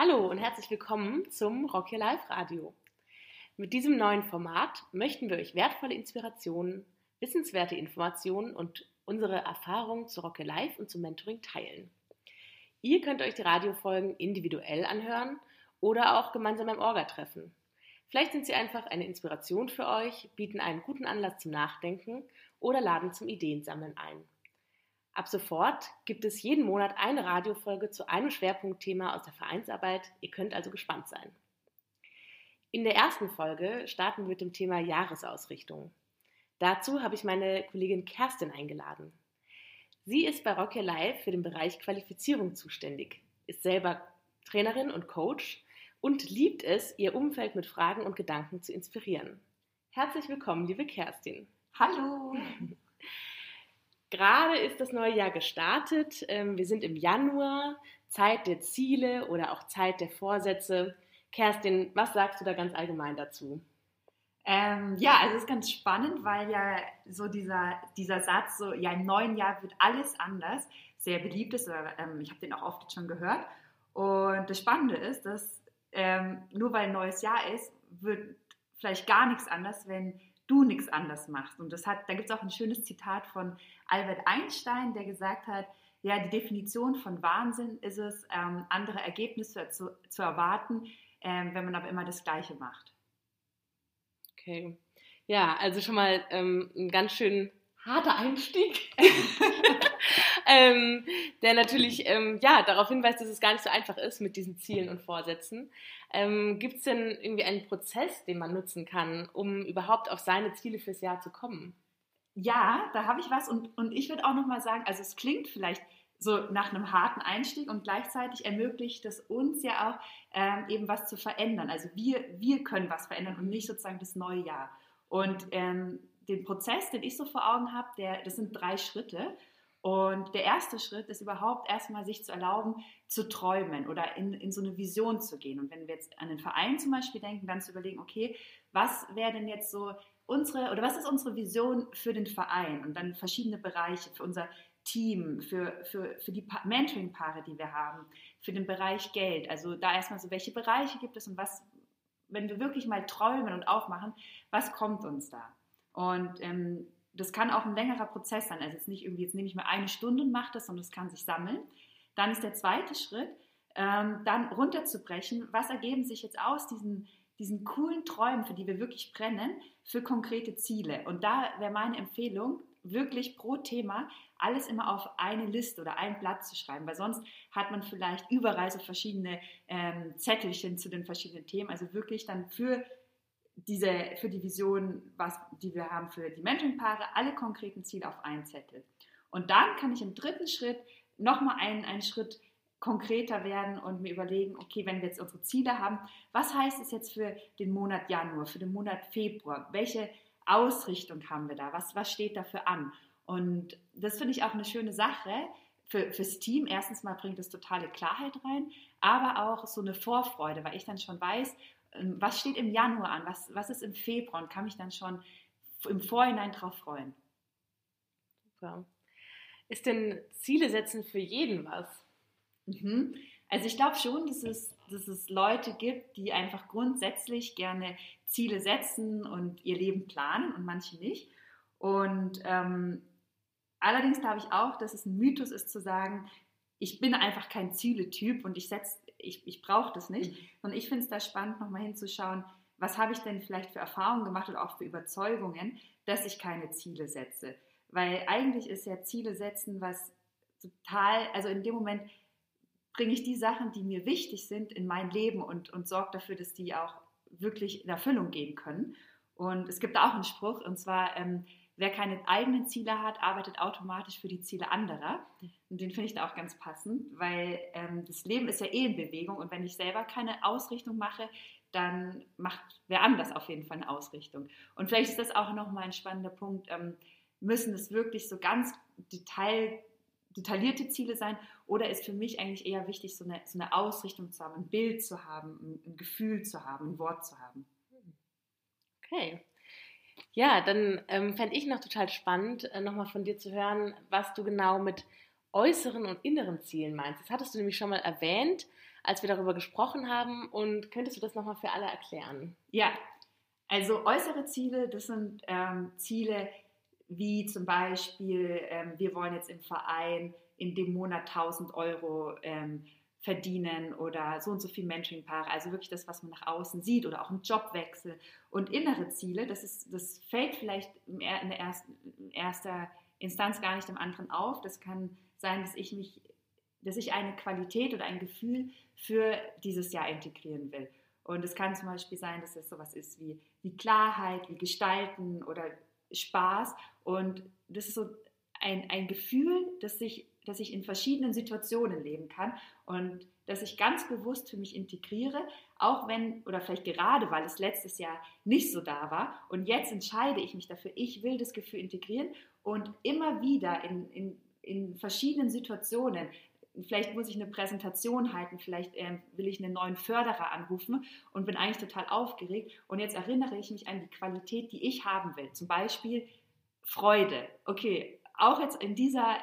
Hallo und herzlich willkommen zum Rock Your Life Radio. Mit diesem neuen Format möchten wir euch wertvolle Inspirationen, wissenswerte Informationen und unsere Erfahrungen zu Rock Your Life und zum Mentoring teilen. Ihr könnt euch die Radiofolgen individuell anhören oder auch gemeinsam beim Orga treffen. Vielleicht sind sie einfach eine Inspiration für euch, bieten einen guten Anlass zum Nachdenken oder laden zum Ideensammeln ein. Ab sofort gibt es jeden Monat eine Radiofolge zu einem Schwerpunktthema aus der Vereinsarbeit. Ihr könnt also gespannt sein. In der ersten Folge starten wir mit dem Thema Jahresausrichtung. Dazu habe ich meine Kollegin Kerstin eingeladen. Sie ist bei Rock Your für den Bereich Qualifizierung zuständig, ist selber Trainerin und Coach und liebt es, ihr Umfeld mit Fragen und Gedanken zu inspirieren. Herzlich willkommen, liebe Kerstin. Hallo! Gerade ist das neue Jahr gestartet. Ähm, wir sind im Januar, Zeit der Ziele oder auch Zeit der Vorsätze. Kerstin, was sagst du da ganz allgemein dazu? Ähm, ja, also es ist ganz spannend, weil ja so dieser, dieser Satz, so ja im neuen Jahr wird alles anders, sehr beliebt ist. Oder, ähm, ich habe den auch oft schon gehört. Und das Spannende ist, dass ähm, nur weil ein neues Jahr ist, wird vielleicht gar nichts anders, wenn du nichts anders machst. Und das hat, da gibt es auch ein schönes Zitat von Albert Einstein, der gesagt hat, ja, die Definition von Wahnsinn ist es, ähm, andere Ergebnisse zu, zu erwarten, ähm, wenn man aber immer das Gleiche macht. Okay. Ja, also schon mal ähm, ein ganz schön harter Einstieg, ähm, der natürlich ähm, ja, darauf hinweist, dass es gar nicht so einfach ist mit diesen Zielen und Vorsätzen. Ähm, Gibt es denn irgendwie einen Prozess, den man nutzen kann, um überhaupt auf seine Ziele fürs Jahr zu kommen? Ja, da habe ich was und, und ich würde auch nochmal sagen, also es klingt vielleicht so nach einem harten Einstieg und gleichzeitig ermöglicht es uns ja auch ähm, eben was zu verändern. Also wir, wir können was verändern und nicht sozusagen das neue Jahr. Und ähm, den Prozess, den ich so vor Augen habe, das sind drei Schritte. Und der erste Schritt ist überhaupt erstmal sich zu erlauben, zu träumen oder in, in so eine Vision zu gehen. Und wenn wir jetzt an den Verein zum Beispiel denken, dann zu überlegen, okay, was wäre denn jetzt so unsere oder was ist unsere Vision für den Verein und dann verschiedene Bereiche für unser Team, für, für, für die Mentoring-Paare, die wir haben, für den Bereich Geld. Also da erstmal so, welche Bereiche gibt es und was, wenn wir wirklich mal träumen und aufmachen, was kommt uns da? Und ähm, das kann auch ein längerer Prozess sein. Also jetzt nicht irgendwie, jetzt nehme ich mal eine Stunde und mache das, sondern es kann sich sammeln. Dann ist der zweite Schritt, ähm, dann runterzubrechen, was ergeben sich jetzt aus diesen, diesen coolen Träumen, für die wir wirklich brennen, für konkrete Ziele. Und da wäre meine Empfehlung, wirklich pro Thema alles immer auf eine Liste oder ein Blatt zu schreiben, weil sonst hat man vielleicht überall so verschiedene ähm, Zettelchen zu den verschiedenen Themen. Also wirklich dann für diese, für die Vision, was, die wir haben für die Mentoring-Paare, alle konkreten Ziele auf einen Zettel. Und dann kann ich im dritten Schritt nochmal einen, einen Schritt konkreter werden und mir überlegen, okay, wenn wir jetzt unsere Ziele haben, was heißt es jetzt für den Monat Januar, für den Monat Februar? Welche Ausrichtung haben wir da? Was, was steht dafür an? Und das finde ich auch eine schöne Sache für, fürs Team. Erstens mal bringt es totale Klarheit rein, aber auch so eine Vorfreude, weil ich dann schon weiß, was steht im Januar an, was, was ist im Februar und kann mich dann schon im Vorhinein darauf freuen. Super. Ist denn Ziele setzen für jeden was? Mhm. Also ich glaube schon, dass es, dass es Leute gibt, die einfach grundsätzlich gerne Ziele setzen und ihr Leben planen und manche nicht. Und ähm, allerdings glaube ich auch, dass es ein Mythos ist zu sagen, ich bin einfach kein Zieletyp und ich setze ich, ich brauche das nicht. Mhm. Sondern ich finde es da spannend, nochmal hinzuschauen, was habe ich denn vielleicht für Erfahrungen gemacht oder auch für Überzeugungen, dass ich keine Ziele setze. Weil eigentlich ist ja Ziele setzen, was total, also in dem Moment bringe ich die Sachen, die mir wichtig sind, in mein Leben und, und sorge dafür, dass die auch wirklich in Erfüllung gehen können. Und es gibt auch einen Spruch, und zwar, ähm, wer keine eigenen Ziele hat, arbeitet automatisch für die Ziele anderer. Und den finde ich da auch ganz passend, weil ähm, das Leben ist ja eh in Bewegung und wenn ich selber keine Ausrichtung mache, dann macht wer anders auf jeden Fall eine Ausrichtung. Und vielleicht ist das auch nochmal ein spannender Punkt. Ähm, müssen es wirklich so ganz detail, detaillierte Ziele sein oder ist für mich eigentlich eher wichtig, so eine, so eine Ausrichtung zu haben, ein Bild zu haben, ein, ein Gefühl zu haben, ein Wort zu haben? Okay. Ja, dann ähm, fände ich noch total spannend, äh, nochmal von dir zu hören, was du genau mit äußeren und inneren Zielen meinst. Das hattest du nämlich schon mal erwähnt, als wir darüber gesprochen haben. Und könntest du das nochmal für alle erklären? Ja, also äußere Ziele, das sind ähm, Ziele wie zum Beispiel, ähm, wir wollen jetzt im Verein in dem Monat 1000 Euro ähm, verdienen oder so und so viel Mentoring-Paare, also wirklich das, was man nach außen sieht oder auch ein Jobwechsel und innere Ziele, das, ist, das fällt vielleicht in der ersten, in erster Instanz gar nicht dem anderen auf. Das kann sein, dass ich mich, dass ich eine Qualität oder ein Gefühl für dieses Jahr integrieren will. Und es kann zum Beispiel sein, dass es sowas ist wie, wie Klarheit, wie Gestalten oder Spaß. Und das ist so ein, ein Gefühl, das sich dass ich in verschiedenen Situationen leben kann und dass ich ganz bewusst für mich integriere, auch wenn oder vielleicht gerade, weil es letztes Jahr nicht so da war. Und jetzt entscheide ich mich dafür, ich will das Gefühl integrieren und immer wieder in, in, in verschiedenen Situationen, vielleicht muss ich eine Präsentation halten, vielleicht äh, will ich einen neuen Förderer anrufen und bin eigentlich total aufgeregt. Und jetzt erinnere ich mich an die Qualität, die ich haben will, zum Beispiel Freude. Okay, auch jetzt in dieser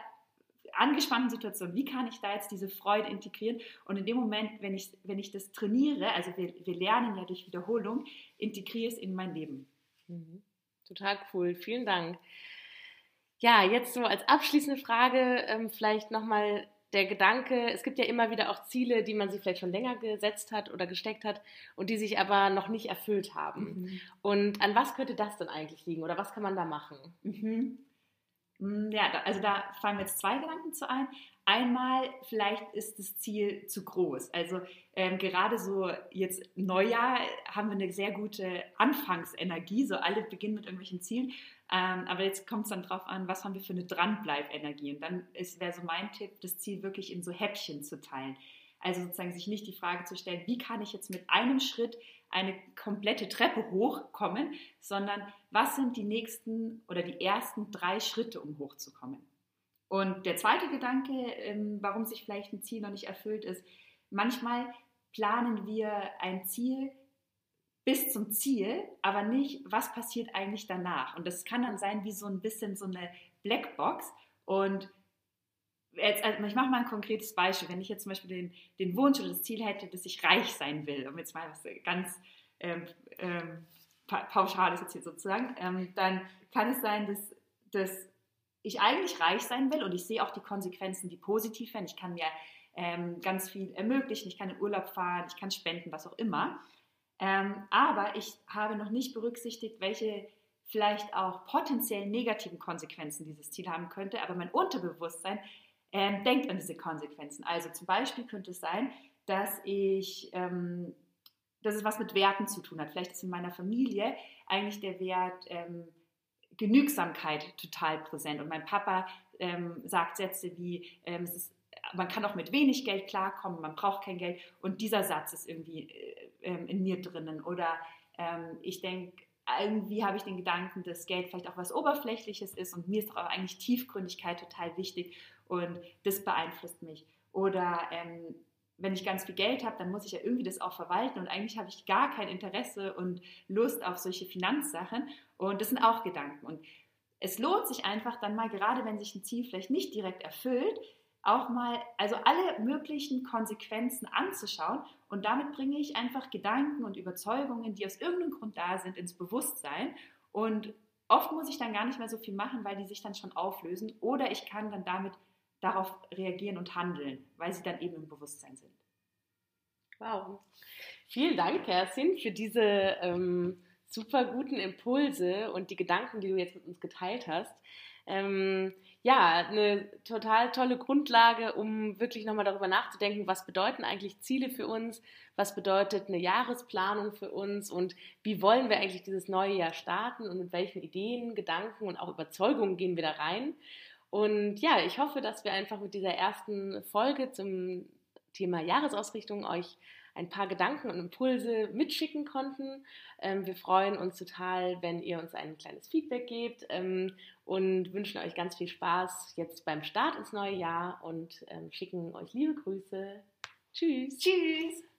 angespannten Situation, wie kann ich da jetzt diese Freude integrieren? Und in dem Moment, wenn ich, wenn ich das trainiere, also wir, wir lernen ja durch Wiederholung, integriere es in mein Leben. Mhm. Total cool, vielen Dank. Ja, jetzt so als abschließende Frage ähm, vielleicht nochmal der Gedanke, es gibt ja immer wieder auch Ziele, die man sich vielleicht schon länger gesetzt hat oder gesteckt hat und die sich aber noch nicht erfüllt haben. Mhm. Und an was könnte das denn eigentlich liegen oder was kann man da machen? Mhm. Hm, ja, also da fallen mir jetzt zwei Gedanken zu ein. Einmal, vielleicht ist das Ziel zu groß. Also ähm, gerade so jetzt Neujahr haben wir eine sehr gute Anfangsenergie, so alle beginnen mit irgendwelchen Zielen. Ähm, aber jetzt kommt es dann drauf an, was haben wir für eine Dranbleibenergie. Und dann wäre so mein Tipp, das Ziel wirklich in so Häppchen zu teilen. Also sozusagen sich nicht die Frage zu stellen, wie kann ich jetzt mit einem Schritt eine komplette Treppe hochkommen, sondern was sind die nächsten oder die ersten drei Schritte, um hochzukommen. Und der zweite Gedanke, ähm, warum sich vielleicht ein Ziel noch nicht erfüllt ist, manchmal planen wir ein Ziel bis zum Ziel, aber nicht, was passiert eigentlich danach. Und das kann dann sein wie so ein bisschen so eine Blackbox. Und jetzt, also ich mache mal ein konkretes Beispiel. Wenn ich jetzt zum Beispiel den, den Wunsch oder das Ziel hätte, dass ich reich sein will, um jetzt mal was ganz ähm, ähm, Pauschales jetzt hier sozusagen, ähm, dann kann es sein, dass, dass ich eigentlich reich sein will und ich sehe auch die Konsequenzen, die positiv werden. Ich kann mir ähm, ganz viel ermöglichen, ich kann in Urlaub fahren, ich kann spenden, was auch immer. Ähm, aber ich habe noch nicht berücksichtigt, welche vielleicht auch potenziell negativen Konsequenzen dieses Ziel haben könnte. Aber mein Unterbewusstsein ähm, denkt an diese Konsequenzen. Also zum Beispiel könnte es sein, dass ich, ähm, dass es was mit Werten zu tun hat. Vielleicht ist in meiner Familie eigentlich der Wert ähm, Genügsamkeit total präsent. Und mein Papa ähm, sagt Sätze wie, ähm, es ist, man kann auch mit wenig Geld klarkommen, man braucht kein Geld. Und dieser Satz ist irgendwie äh, ähm, in mir drinnen. Oder ich denke, irgendwie habe ich den Gedanken, dass Geld vielleicht auch was Oberflächliches ist und mir ist auch eigentlich Tiefgründigkeit total wichtig und das beeinflusst mich. Oder ähm, wenn ich ganz viel Geld habe, dann muss ich ja irgendwie das auch verwalten und eigentlich habe ich gar kein Interesse und Lust auf solche Finanzsachen und das sind auch Gedanken. Und es lohnt sich einfach dann mal, gerade wenn sich ein Ziel vielleicht nicht direkt erfüllt, auch mal, also alle möglichen Konsequenzen anzuschauen und damit bringe ich einfach Gedanken und Überzeugungen, die aus irgendeinem Grund da sind, ins Bewusstsein und oft muss ich dann gar nicht mehr so viel machen, weil die sich dann schon auflösen oder ich kann dann damit darauf reagieren und handeln, weil sie dann eben im Bewusstsein sind. Wow. Vielen Dank, Kerstin, für diese ähm, super guten Impulse und die Gedanken, die du jetzt mit uns geteilt hast. Ähm, ja, eine total tolle Grundlage, um wirklich nochmal darüber nachzudenken, was bedeuten eigentlich Ziele für uns, was bedeutet eine Jahresplanung für uns und wie wollen wir eigentlich dieses neue Jahr starten und mit welchen Ideen, Gedanken und auch Überzeugungen gehen wir da rein. Und ja, ich hoffe, dass wir einfach mit dieser ersten Folge zum Thema Jahresausrichtung euch ein paar Gedanken und Impulse mitschicken konnten. Ähm, wir freuen uns total, wenn ihr uns ein kleines Feedback gebt ähm, und wünschen euch ganz viel Spaß jetzt beim Start ins neue Jahr und ähm, schicken euch liebe Grüße. Tschüss. Tschüss.